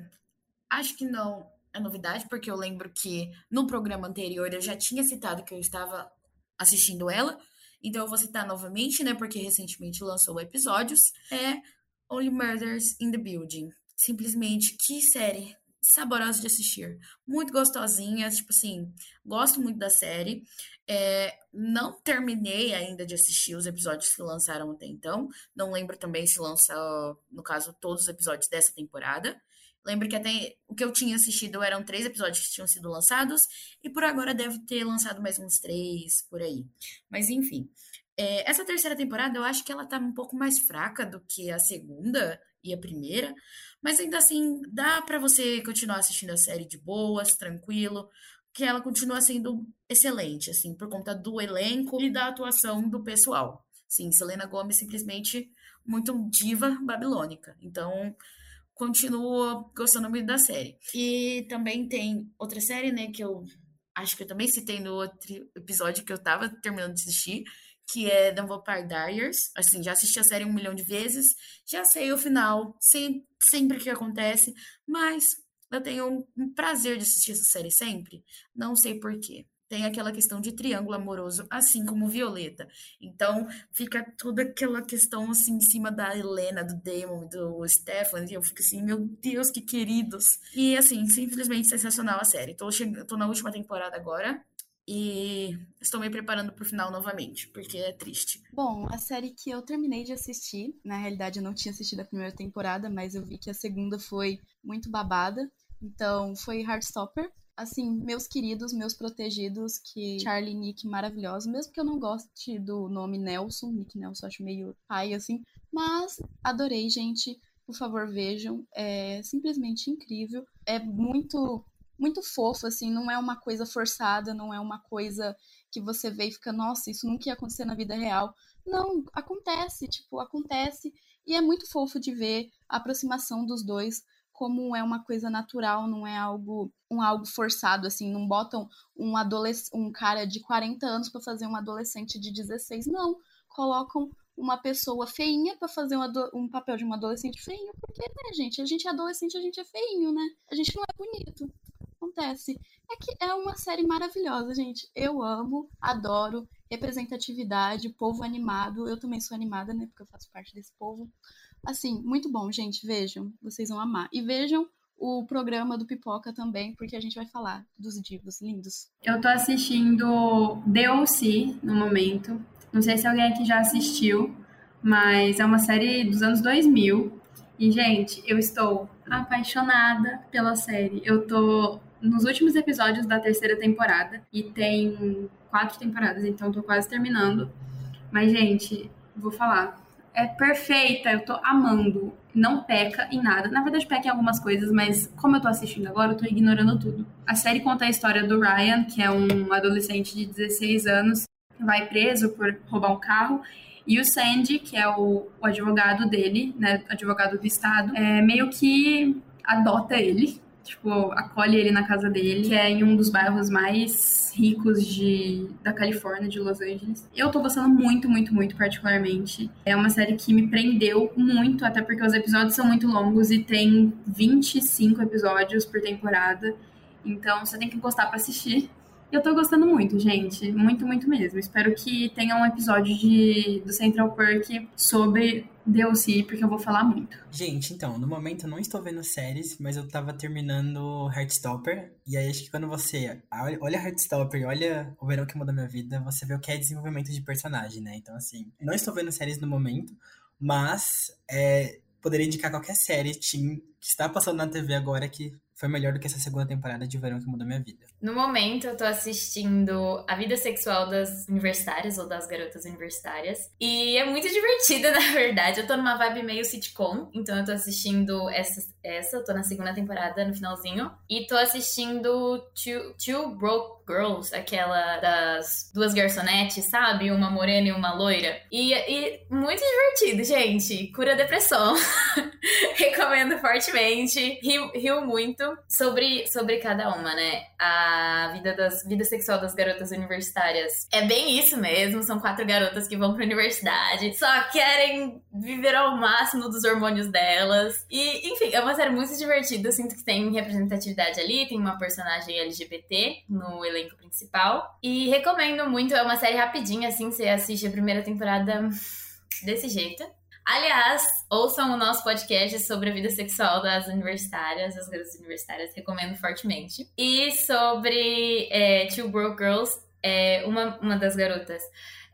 acho que não é novidade, porque eu lembro que no programa anterior eu já tinha citado que eu estava assistindo ela, então eu vou citar novamente, né, porque recentemente lançou episódios, é Only Murders in the Building. Simplesmente, que série saborosa de assistir. Muito gostosinha, tipo assim, gosto muito da série. É, não terminei ainda de assistir os episódios que lançaram até então. Não lembro também se lança, no caso, todos os episódios dessa temporada. Lembro que até o que eu tinha assistido eram três episódios que tinham sido lançados, e por agora deve ter lançado mais uns três por aí. Mas enfim. É, essa terceira temporada eu acho que ela tá um pouco mais fraca do que a segunda e a primeira, mas ainda assim dá para você continuar assistindo a série de boas, tranquilo, que ela continua sendo excelente, assim, por conta do elenco e da atuação do pessoal. Sim, Selena Gomez simplesmente muito diva babilônica. Então, continuo gostando muito da série. E também tem outra série, né, que eu acho que eu também citei no outro episódio que eu tava terminando de assistir, que é The Vampire Diaries. Assim, já assisti a série um milhão de vezes, já sei o final, sempre que acontece, mas eu tenho um prazer de assistir essa série sempre. Não sei porquê. Tem aquela questão de triângulo amoroso, assim como Violeta. Então, fica toda aquela questão assim em cima da Helena, do Damon, do Stefan. E eu fico assim, meu Deus, que queridos. E assim, simplesmente sensacional a série. Tô, tô na última temporada agora. E estou me preparando para o final novamente, porque é triste. Bom, a série que eu terminei de assistir, na realidade eu não tinha assistido a primeira temporada, mas eu vi que a segunda foi muito babada. Então, foi Heartstopper. Assim, meus queridos, meus protegidos, que Charlie e Nick maravilhosos, mesmo que eu não goste do nome Nelson, Nick Nelson acho meio pai assim, mas adorei, gente. Por favor, vejam, é simplesmente incrível. É muito muito fofo, assim, não é uma coisa forçada, não é uma coisa que você vê e fica, nossa, isso nunca ia acontecer na vida real. Não, acontece, tipo, acontece. E é muito fofo de ver a aproximação dos dois, como é uma coisa natural, não é algo um algo forçado, assim, não botam um adolesc um cara de 40 anos para fazer um adolescente de 16, não. Colocam uma pessoa feinha para fazer um, um, papel de um adolescente feinho, porque, né, gente? A gente é adolescente, a gente é feinho, né? A gente não é bonito acontece? É que é uma série maravilhosa, gente. Eu amo, adoro representatividade, povo animado. Eu também sou animada, né? Porque eu faço parte desse povo. Assim, muito bom, gente. Vejam, vocês vão amar. E vejam o programa do Pipoca também, porque a gente vai falar dos divos lindos. Eu tô assistindo DLC no momento. Não sei se alguém aqui já assistiu, mas é uma série dos anos 2000. E, gente, eu estou apaixonada pela série. Eu tô nos últimos episódios da terceira temporada e tem quatro temporadas, então tô quase terminando. Mas, gente, vou falar. É perfeita, eu tô amando. Não peca em nada. Na verdade, peca em algumas coisas, mas como eu tô assistindo agora, eu tô ignorando tudo. A série conta a história do Ryan, que é um adolescente de 16 anos. vai preso por roubar um carro. E o Sandy, que é o, o advogado dele, né, advogado do estado, é meio que adota ele, tipo, acolhe ele na casa dele, que é em um dos bairros mais ricos de, da Califórnia, de Los Angeles. Eu tô gostando muito, muito, muito particularmente. É uma série que me prendeu muito, até porque os episódios são muito longos e tem 25 episódios por temporada. Então você tem que gostar pra assistir. Eu tô gostando muito, gente. Muito, muito mesmo. Espero que tenha um episódio de, do Central Perk sobre DLC, porque eu vou falar muito. Gente, então, no momento eu não estou vendo séries, mas eu tava terminando Heartstopper. E aí acho que quando você olha, olha Heartstopper e olha o verão que mudou minha vida, você vê o que é desenvolvimento de personagem, né? Então, assim, não estou vendo séries no momento, mas é, poderia indicar qualquer série teen, que está passando na TV agora que foi melhor do que essa segunda temporada de verão que mudou minha vida. No momento, eu tô assistindo A Vida Sexual das Universitárias, ou das Garotas Universitárias. E é muito [laughs] divertida, na verdade. Eu tô numa vibe meio sitcom, então eu tô assistindo essa, essa eu tô na segunda temporada, no finalzinho. E tô assistindo Two, Two Broke Girls, aquela das duas garçonetes, sabe? Uma morena e uma loira. E, e muito divertido, gente. Cura depressão. [laughs] Recomendo fortemente. Rio, rio muito sobre, sobre cada uma, né? A vida, das, vida sexual das garotas universitárias. É bem isso mesmo. São quatro garotas que vão pra universidade. Só querem viver ao máximo dos hormônios delas. E, enfim, é uma série muito divertida. Eu sinto que tem representatividade ali. Tem uma personagem LGBT no elenco principal. E recomendo muito. É uma série rapidinha, assim. Você assiste a primeira temporada desse jeito. Aliás, ouçam o nosso podcast sobre a vida sexual das universitárias, das garotas universitárias, recomendo fortemente. E sobre é, Two Broke Girls, é, uma, uma das garotas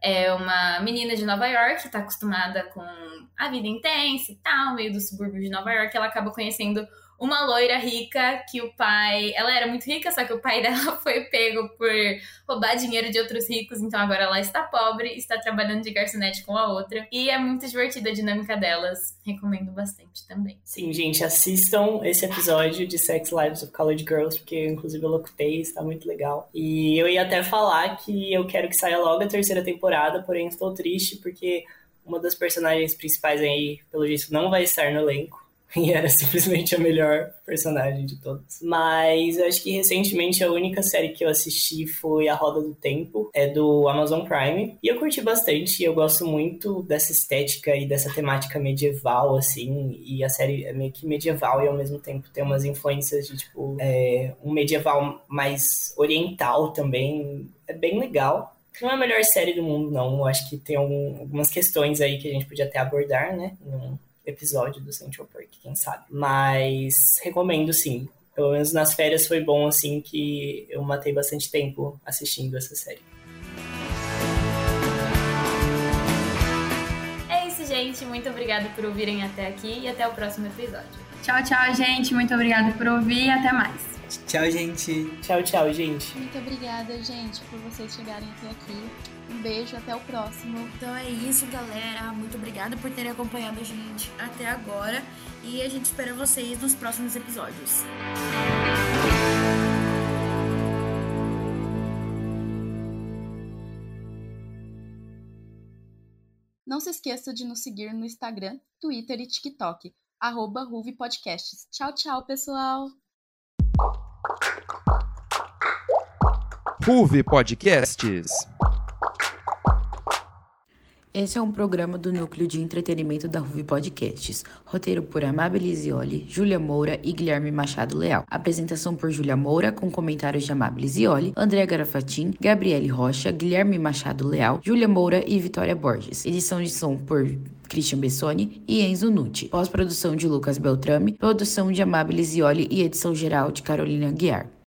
é uma menina de Nova York, que tá acostumada com a vida intensa e tal, meio do subúrbio de Nova York, ela acaba conhecendo uma loira rica que o pai. Ela era muito rica, só que o pai [laughs] dela foi pego por roubar dinheiro de outros ricos, então agora ela está pobre, está trabalhando de garçonete com a outra. E é muito divertida a dinâmica delas. Recomendo bastante também. Sim, gente, assistam esse episódio de Sex Lives of College Girls, porque inclusive eu locutei, está muito legal. E eu ia até falar que eu quero que saia logo a terceira temporada, porém estou triste porque uma das personagens principais aí, pelo visto, não vai estar no elenco. E era simplesmente a melhor personagem de todas. Mas eu acho que recentemente a única série que eu assisti foi A Roda do Tempo, é do Amazon Prime. E eu curti bastante, eu gosto muito dessa estética e dessa temática medieval, assim. E a série é meio que medieval e ao mesmo tempo tem umas influências de, tipo, é, um medieval mais oriental também. É bem legal. Não é a melhor série do mundo, não. Eu acho que tem algum, algumas questões aí que a gente podia até abordar, né? Num episódio do Central Park, quem sabe. Mas recomendo sim. Pelo menos nas férias foi bom, assim, que eu matei bastante tempo assistindo essa série. É isso, gente. Muito obrigada por ouvirem até aqui e até o próximo episódio. Tchau, tchau, gente. Muito obrigada por ouvir e até mais. Tchau, gente. Tchau, tchau, gente. Muito obrigada, gente, por vocês chegarem até aqui. Um beijo, até o próximo. Então é isso, galera. Muito obrigada por terem acompanhado a gente até agora. E a gente espera vocês nos próximos episódios. Não se esqueça de nos seguir no Instagram, Twitter e TikTok, arroba Ruve Podcasts. Tchau, tchau, pessoal! Ruve Podcasts. Esse é um programa do Núcleo de Entretenimento da Ruve Podcasts. Roteiro por Amável Lisioli, Júlia Moura e Guilherme Machado Leal. Apresentação por Júlia Moura, com comentários de Amável Lisioli, André Garafatin, Gabriele Rocha, Guilherme Machado Leal, Júlia Moura e Vitória Borges. Edição de som por Christian Bessoni e Enzo Nucci. Pós-produção de Lucas Beltrame, produção de Amável Lisioli e edição geral de Carolina Guiar.